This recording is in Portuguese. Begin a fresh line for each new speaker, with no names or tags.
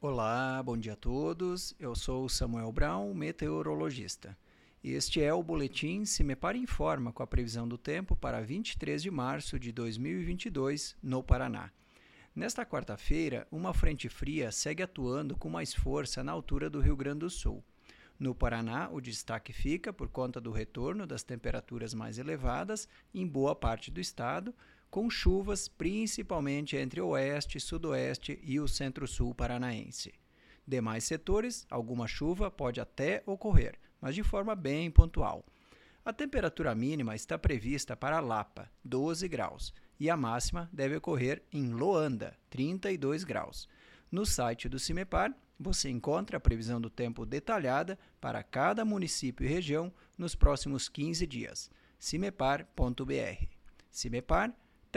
Olá, bom dia a todos. Eu sou Samuel Brown, meteorologista. Este é o boletim Se Me Para Informa com a previsão do tempo para 23 de março de 2022 no Paraná. Nesta quarta-feira, uma frente fria segue atuando com mais força na altura do Rio Grande do Sul. No Paraná, o destaque fica por conta do retorno das temperaturas mais elevadas em boa parte do estado, com chuvas principalmente entre o oeste, sudoeste e o centro-sul paranaense. Demais setores, alguma chuva pode até ocorrer, mas de forma bem pontual. A temperatura mínima está prevista para Lapa, 12 graus, e a máxima deve ocorrer em Loanda, 32 graus. No site do CIMEPAR, você encontra a previsão do tempo detalhada para cada município e região nos próximos 15 dias. cimepar.br. CIMEPAR